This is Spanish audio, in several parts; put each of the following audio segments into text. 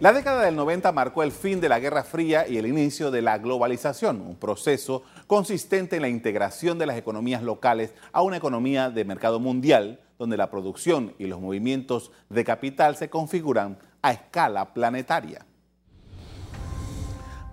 La década del 90 marcó el fin de la Guerra Fría y el inicio de la globalización, un proceso consistente en la integración de las economías locales a una economía de mercado mundial, donde la producción y los movimientos de capital se configuran a escala planetaria.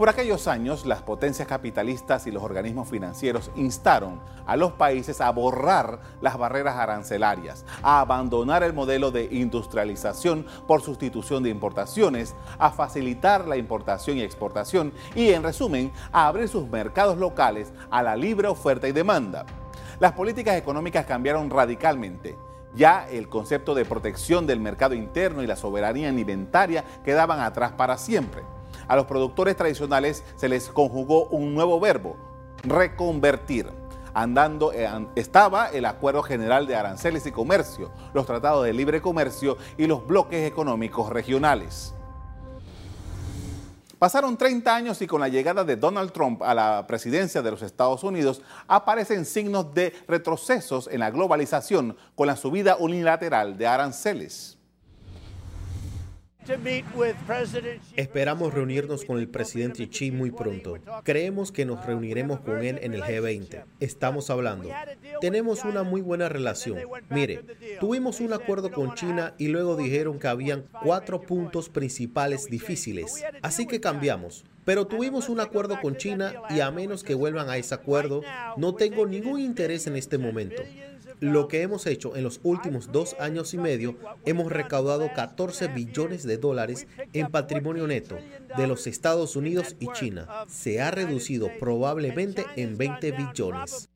Por aquellos años, las potencias capitalistas y los organismos financieros instaron a los países a borrar las barreras arancelarias, a abandonar el modelo de industrialización por sustitución de importaciones, a facilitar la importación y exportación y, en resumen, a abrir sus mercados locales a la libre oferta y demanda. Las políticas económicas cambiaron radicalmente. Ya el concepto de protección del mercado interno y la soberanía alimentaria quedaban atrás para siempre a los productores tradicionales se les conjugó un nuevo verbo, reconvertir. Andando eh, estaba el Acuerdo General de Aranceles y Comercio, los tratados de libre comercio y los bloques económicos regionales. Pasaron 30 años y con la llegada de Donald Trump a la presidencia de los Estados Unidos aparecen signos de retrocesos en la globalización con la subida unilateral de aranceles. Esperamos reunirnos con el presidente Xi muy pronto. Creemos que nos reuniremos con él en el G20. Estamos hablando. Tenemos una muy buena relación. Mire, tuvimos un acuerdo con China y luego dijeron que habían cuatro puntos principales difíciles. Así que cambiamos. Pero tuvimos un acuerdo con China y a menos que vuelvan a ese acuerdo, no tengo ningún interés en este momento. Lo que hemos hecho en los últimos dos años y medio, hemos recaudado 14 billones de dólares en patrimonio neto de los Estados Unidos y China. Se ha reducido probablemente en 20 billones.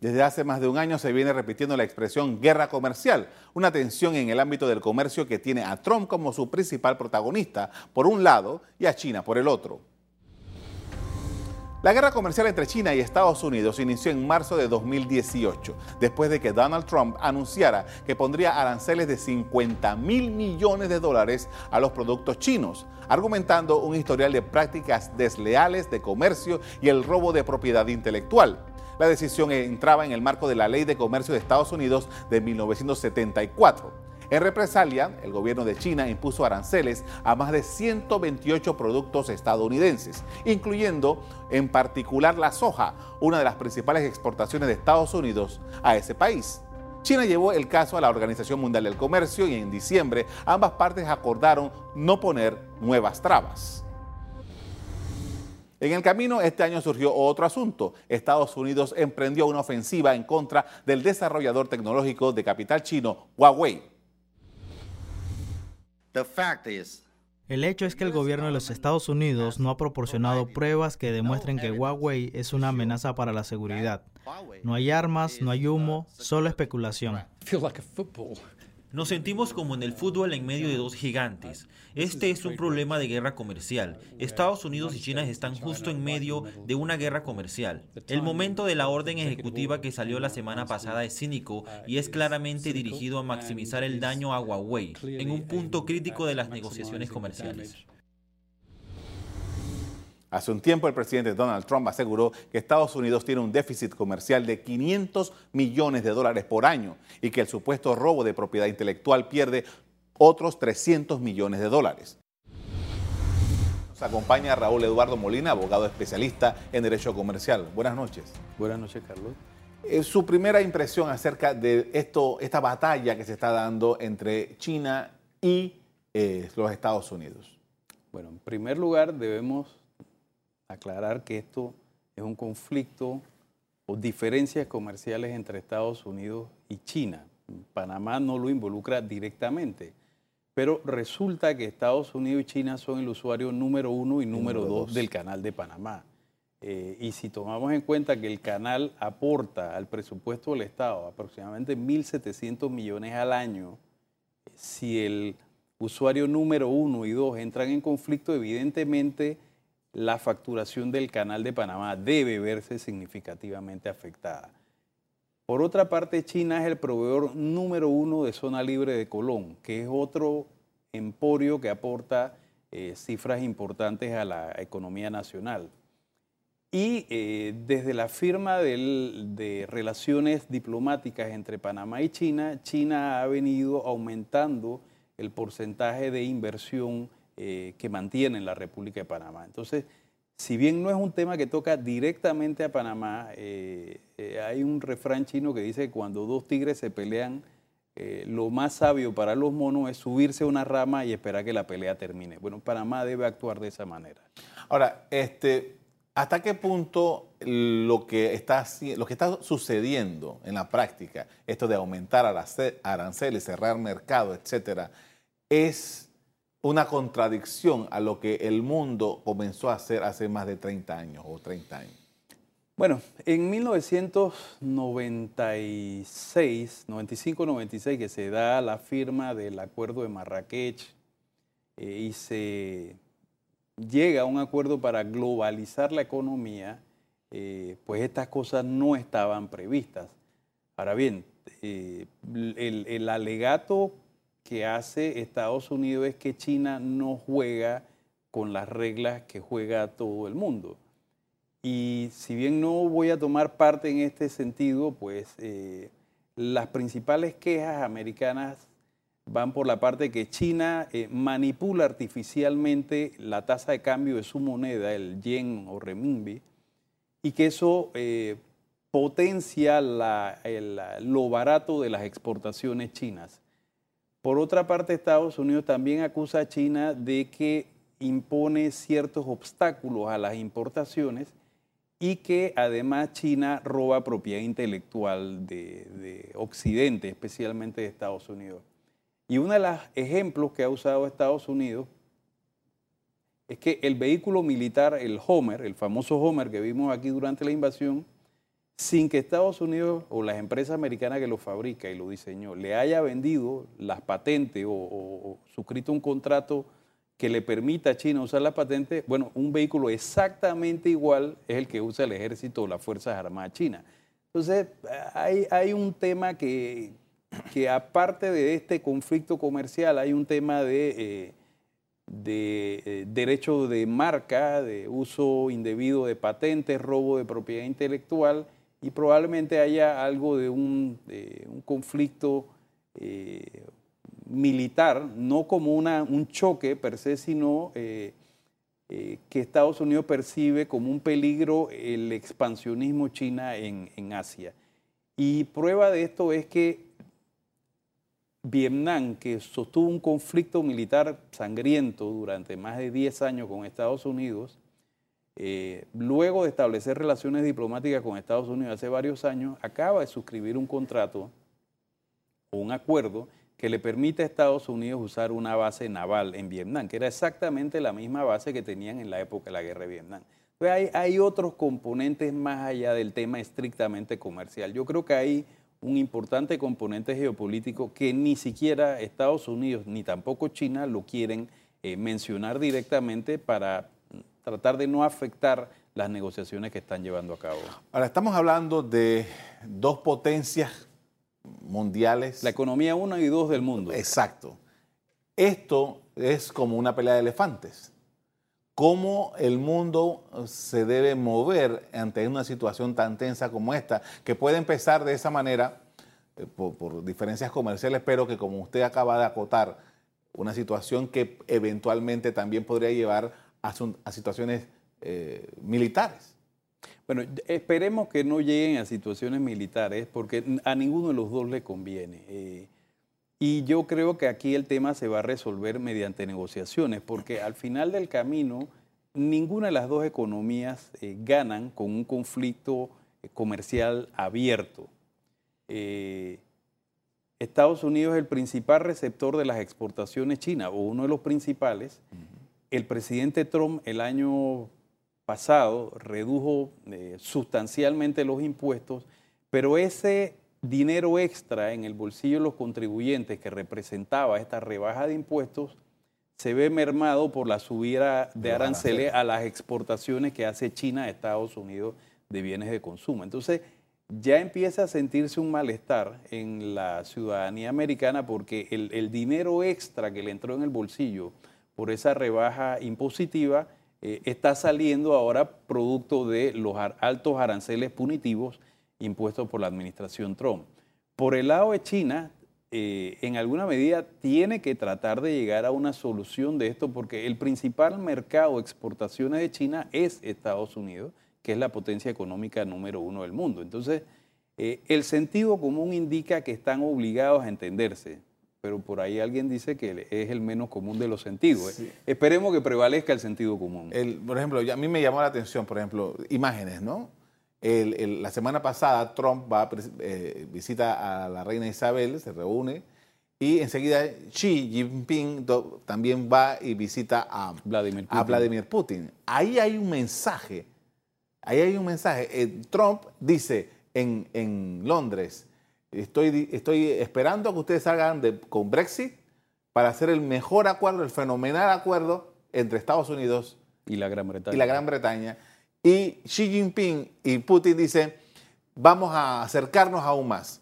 Desde hace más de un año se viene repitiendo la expresión guerra comercial, una tensión en el ámbito del comercio que tiene a Trump como su principal protagonista por un lado y a China por el otro. La guerra comercial entre China y Estados Unidos inició en marzo de 2018, después de que Donald Trump anunciara que pondría aranceles de 50 mil millones de dólares a los productos chinos, argumentando un historial de prácticas desleales de comercio y el robo de propiedad intelectual. La decisión entraba en el marco de la Ley de Comercio de Estados Unidos de 1974. En represalia, el gobierno de China impuso aranceles a más de 128 productos estadounidenses, incluyendo en particular la soja, una de las principales exportaciones de Estados Unidos a ese país. China llevó el caso a la Organización Mundial del Comercio y en diciembre ambas partes acordaron no poner nuevas trabas. En el camino, este año surgió otro asunto. Estados Unidos emprendió una ofensiva en contra del desarrollador tecnológico de capital chino, Huawei. El hecho es que el gobierno de los Estados Unidos no ha proporcionado pruebas que demuestren que Huawei es una amenaza para la seguridad. No hay armas, no hay humo, solo especulación. Nos sentimos como en el fútbol en medio de dos gigantes. Este es un problema de guerra comercial. Estados Unidos y China están justo en medio de una guerra comercial. El momento de la orden ejecutiva que salió la semana pasada es cínico y es claramente dirigido a maximizar el daño a Huawei en un punto crítico de las negociaciones comerciales. Hace un tiempo el presidente Donald Trump aseguró que Estados Unidos tiene un déficit comercial de 500 millones de dólares por año y que el supuesto robo de propiedad intelectual pierde otros 300 millones de dólares. Nos acompaña Raúl Eduardo Molina, abogado especialista en Derecho Comercial. Buenas noches. Buenas noches, Carlos. Eh, su primera impresión acerca de esto, esta batalla que se está dando entre China y eh, los Estados Unidos. Bueno, en primer lugar debemos aclarar que esto es un conflicto o diferencias comerciales entre Estados Unidos y China. Panamá no lo involucra directamente, pero resulta que Estados Unidos y China son el usuario número uno y número, dos, del canal de Panamá. Eh, y si tomamos en cuenta que el canal aporta al presupuesto del Estado aproximadamente 1.700 millones al año, si el usuario número uno y dos entran en conflicto, evidentemente la facturación del canal de Panamá debe verse significativamente afectada. Por otra parte, China es el proveedor número uno de zona libre de Colón, que es otro emporio que aporta eh, cifras importantes a la economía nacional. Y eh, desde la firma de relaciones diplomáticas entre Panamá y China, China ha venido aumentando el porcentaje de inversión eh, que mantiene la República de Panamá. Entonces, si bien no es un tema que toca directamente a Panamá, eh, eh, hay un refrán chino que dice que cuando dos tigres se pelean, lo más sabio para los monos es subirse a una rama y esperar que la pelea termine. Bueno, Panamá debe actuar de esa manera. Ahora, este, ¿hasta qué punto lo que, está, lo que está sucediendo en la práctica, esto de aumentar aranceles, cerrar mercado, etcétera, es una contradicción a lo que el mundo comenzó a hacer hace más de 30 años o 30 años? Bueno, en 1996, 95-96, que se da la firma del acuerdo de Marrakech eh, y se llega a un acuerdo para globalizar la economía, eh, pues estas cosas no estaban previstas. Ahora bien, eh, el, el alegato que hace Estados Unidos es que China no juega con las reglas que juega todo el mundo. Y si bien no voy a tomar parte en este sentido, pues eh, las principales quejas americanas van por la parte que China eh, manipula artificialmente la tasa de cambio de su moneda, el yen o renminbi, y que eso eh, potencia lo barato de las exportaciones chinas. Por otra parte, Estados Unidos también acusa a China de que impone ciertos obstáculos a las importaciones y que además China roba propiedad intelectual de, Occidente, especialmente de Estados Unidos. Y uno de los ejemplos que ha usado Estados Unidos es que el vehículo militar, el Homer, el famoso Homer que vimos aquí durante la invasión, sin que Estados Unidos o las empresas americanas que lo fabrica y lo diseñó le haya vendido las patentes o, suscrito un contrato que le permita a China usar las patentes, bueno, un vehículo exactamente igual es el que usa el ejército o las Fuerzas Armadas chinas. Entonces, hay, hay un tema que, que, aparte de este conflicto comercial, hay un tema de, eh, de eh, derecho de marca, de uso indebido de patentes, robo de propiedad intelectual y probablemente haya algo de un, conflicto eh, militar, no como una, un choque per se, sino eh, eh, que Estados Unidos percibe como un peligro el expansionismo china en, en Asia. Y prueba de esto es que Vietnam, que sostuvo un conflicto militar sangriento durante más de 10 años con Estados Unidos, eh, luego de establecer relaciones diplomáticas con Estados Unidos hace varios años, acaba de suscribir un contrato o un acuerdo que le permite a Estados Unidos usar una base naval en Vietnam, que era exactamente la misma base que tenían en la época de la guerra de Vietnam. hay, otros componentes más allá del tema estrictamente comercial. Yo creo que hay un importante componente geopolítico que ni siquiera Estados Unidos ni tampoco China lo quieren eh, mencionar directamente para tratar de no afectar las negociaciones que están llevando a cabo. Ahora, estamos hablando de dos potencias mundiales. La economía una y dos del mundo. Exacto. Esto es como una pelea de elefantes. ¿Cómo el mundo se debe mover ante una situación tan tensa como esta, que puede empezar de esa manera eh, por, por diferencias comerciales, pero que como usted acaba de acotar, una situación que eventualmente también podría llevar a, situaciones eh, militares. Bueno, esperemos que no lleguen a situaciones militares porque a ninguno de los dos le conviene. Eh, y yo creo que aquí el tema se va a resolver mediante negociaciones porque al final del camino ninguna de las dos economías eh, ganan con un conflicto comercial abierto. Estados Unidos es el principal receptor de las exportaciones chinas o uno de los principales el presidente Trump el año pasado redujo eh, sustancialmente los impuestos, pero ese dinero extra en el bolsillo de los contribuyentes que representaba esta rebaja de impuestos se ve mermado por la subida de aranceles a las exportaciones que hace China a Estados Unidos de bienes de consumo. Entonces, ya empieza a sentirse un malestar en la ciudadanía americana porque el, el dinero extra que le entró en el bolsillo por esa rebaja impositiva eh, está saliendo ahora producto de los altos aranceles punitivos impuestos por la administración Trump. Por el lado de China, eh, en alguna medida tiene que tratar de llegar a una solución de esto porque el principal mercado de exportaciones de China es Estados Unidos, que es la potencia económica número uno del mundo. Entonces, eh, el sentido común indica que están obligados a entenderse, pero por ahí alguien dice que es el menos común de los sentidos. Esperemos que prevalezca el sentido común. por ejemplo, a mí me llamó la atención, por ejemplo, imágenes, ¿no? la semana pasada Trump va eh, visita a la reina Isabel, se reúne y enseguida Xi Jinping también va y visita a Vladimir, Putin. a Vladimir Putin. Ahí hay un mensaje, ahí hay un mensaje. Eh, Trump dice en, Londres, estoy, estoy esperando que ustedes salgan de, con Brexit para hacer el mejor acuerdo, el fenomenal acuerdo entre Estados Unidos y la Gran Bretaña. Y la Gran Bretaña y Xi Jinping y Putin dicen, vamos a acercarnos aún más.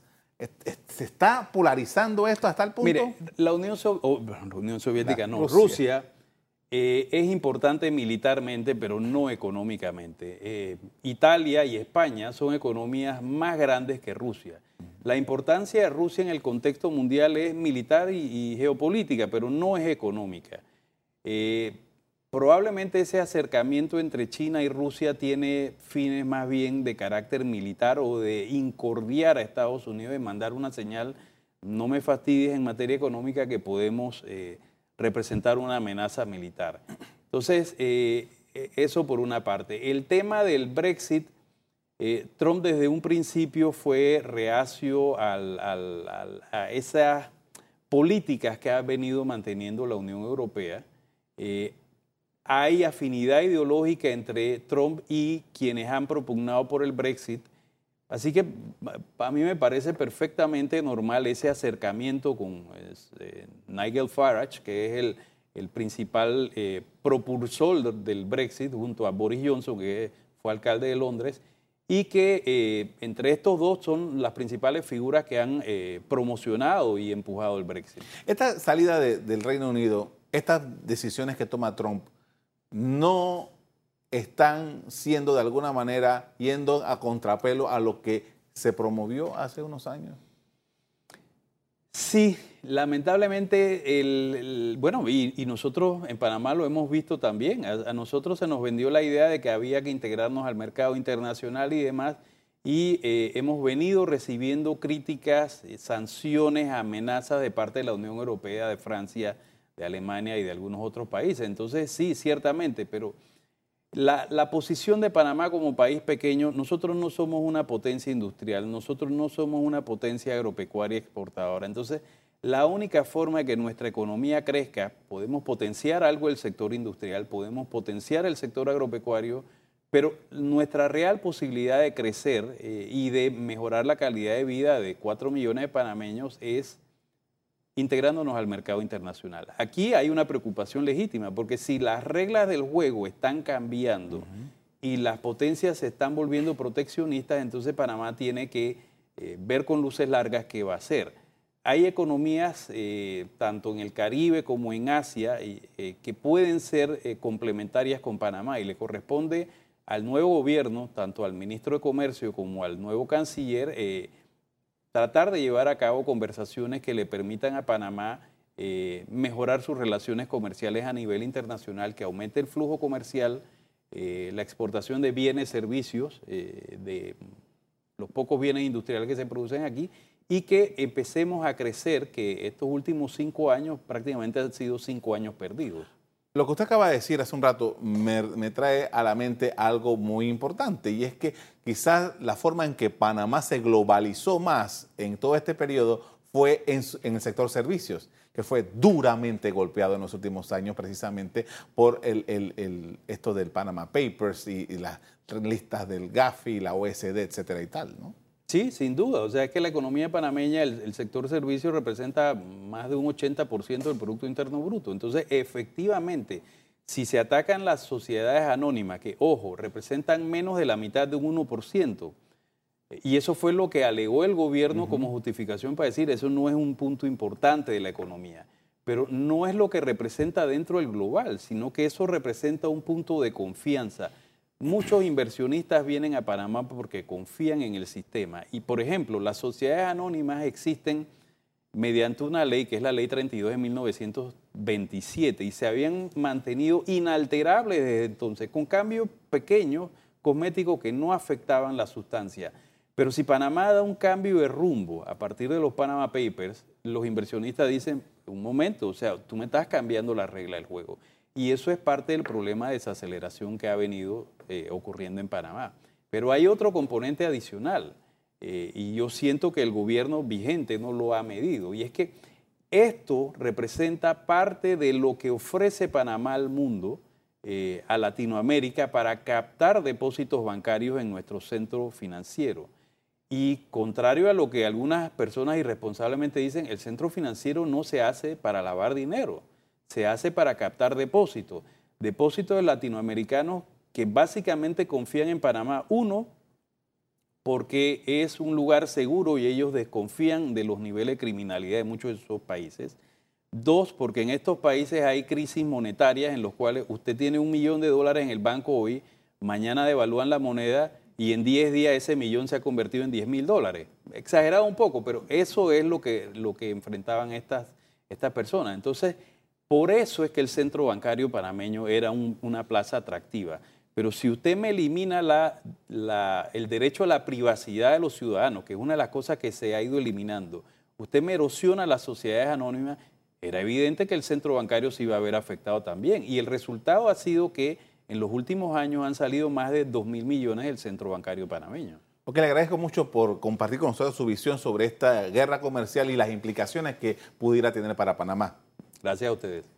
¿Se está polarizando esto hasta el punto? Mire, la Unión, Soviética, no, Rusia, eh, es importante militarmente, pero no económicamente. Eh, Italia y España son economías más grandes que Rusia. La importancia de Rusia en el contexto mundial es militar y, geopolítica, pero no es económica. Eh, Probablemente ese acercamiento entre China y Rusia tiene fines más bien de carácter militar o de incordiar a Estados Unidos y mandar una señal, no me fastidies en materia económica que podemos eh, representar una amenaza militar. Entonces, eh, e, eso por una parte. El tema del Brexit, eh, Trump desde un principio fue reacio a esas políticas que ha venido manteniendo la Unión Europea hay afinidad ideológica entre Trump y quienes han propugnado por el Brexit. Así que a mí me parece perfectamente normal ese acercamiento con eh, Nigel Farage, que es el, principal eh, propulsor del Brexit, junto a Boris Johnson, que fue alcalde de Londres, y que eh, entre estos dos son las principales figuras que han promocionado y empujado el Brexit. Esta salida del Reino Unido, estas decisiones que toma Trump, no están siendo de alguna manera yendo a contrapelo a lo que se promovió hace unos años? Sí, lamentablemente, el, bueno, y, nosotros en Panamá lo hemos visto también. A, nosotros se nos vendió la idea de que había que integrarnos al mercado internacional y demás, y eh, hemos venido recibiendo críticas, eh, sanciones, amenazas de parte de la Unión Europea, de Francia, de Alemania y de algunos otros países. Entonces, sí, ciertamente, pero la, posición de Panamá como país pequeño, nosotros no somos una potencia industrial, nosotros no somos una potencia agropecuaria exportadora. Entonces, la única forma de que nuestra economía crezca, podemos potenciar algo del sector industrial, podemos potenciar el sector agropecuario, pero nuestra real posibilidad de crecer eh, y de mejorar la calidad de vida de cuatro millones de panameños es integrándonos al mercado internacional. Aquí hay una preocupación legítima, porque si las reglas del juego están cambiando y las potencias se están volviendo proteccionistas, entonces Panamá tiene que eh, ver con luces largas qué va a hacer. Hay economías, eh, tanto en el Caribe como en Asia, eh, que pueden ser complementarias con Panamá y le corresponde al nuevo gobierno, tanto al ministro de Comercio como al nuevo canciller, tratar de llevar a cabo conversaciones que le permitan a Panamá eh, mejorar sus relaciones comerciales a nivel internacional, que aumente el flujo comercial, eh, la exportación de bienes, servicios, eh, de los pocos bienes industriales que se producen aquí y que empecemos a crecer, que estos últimos cinco años prácticamente han sido cinco años perdidos. Lo que usted acaba de decir hace un rato me, trae a la mente algo muy importante y es que quizás la forma en que Panamá se globalizó más en todo este periodo fue en, el sector servicios, que fue duramente golpeado en los últimos años precisamente por el, esto del Panama Papers y, las listas del GAFI, la OSD, etcétera y tal, ¿no? Sí, sin duda. O sea, es que la economía panameña, el, sector servicios representa más de un 80% del Producto Interno Bruto. Entonces, efectivamente, si se atacan las sociedades anónimas, que, ojo, representan menos de la mitad de un 1%, y eso fue lo que alegó el gobierno como justificación para decir, eso no es un punto importante de la economía. Pero no es lo que representa dentro del global, sino que eso representa un punto de confianza Muchos inversionistas vienen a Panamá porque confían en el sistema. Y, por ejemplo, las sociedades anónimas existen mediante una ley que es la ley 32 de 1927 y se habían mantenido inalterables desde entonces, con cambios pequeños, cosméticos que no afectaban la sustancia. Pero si Panamá da un cambio de rumbo a partir de los Panama Papers, los inversionistas dicen, un momento, o sea, tú me estás cambiando la regla del juego. Y eso es parte del problema de desaceleración que ha venido eh, ocurriendo en Panamá. Pero hay otro componente adicional, eh, y yo siento que el gobierno vigente no lo ha medido, y es que esto representa parte de lo que ofrece Panamá al mundo, eh, a Latinoamérica, para captar depósitos bancarios en nuestro centro financiero. Y contrario a lo que algunas personas irresponsablemente dicen, el centro financiero no se hace para lavar dinero, se hace para captar depósitos. Depósitos de latinoamericanos que básicamente confían en Panamá. Uno, porque es un lugar seguro y ellos desconfían de los niveles de criminalidad de muchos de esos países. Dos, porque en estos países hay crisis monetarias en los cuales usted tiene un millón de dólares en el banco hoy, mañana devalúan la moneda y en 10 días ese millón se ha convertido en 10 mil dólares. Exagerado un poco, pero eso es lo que, lo que enfrentaban estas, estas personas. Entonces, por eso es que el centro bancario panameño era una plaza atractiva. Pero si usted me elimina la, el derecho a la privacidad de los ciudadanos, que es una de las cosas que se ha ido eliminando, usted me erosiona las sociedades anónimas, era evidente que el centro bancario se iba a ver afectado también. Y el resultado ha sido que en los últimos años han salido más de 2 mil millones del centro bancario panameño. Ok, le agradezco mucho por compartir con nosotros su visión sobre esta guerra comercial y las implicaciones que pudiera tener para Panamá. Gracias a ustedes.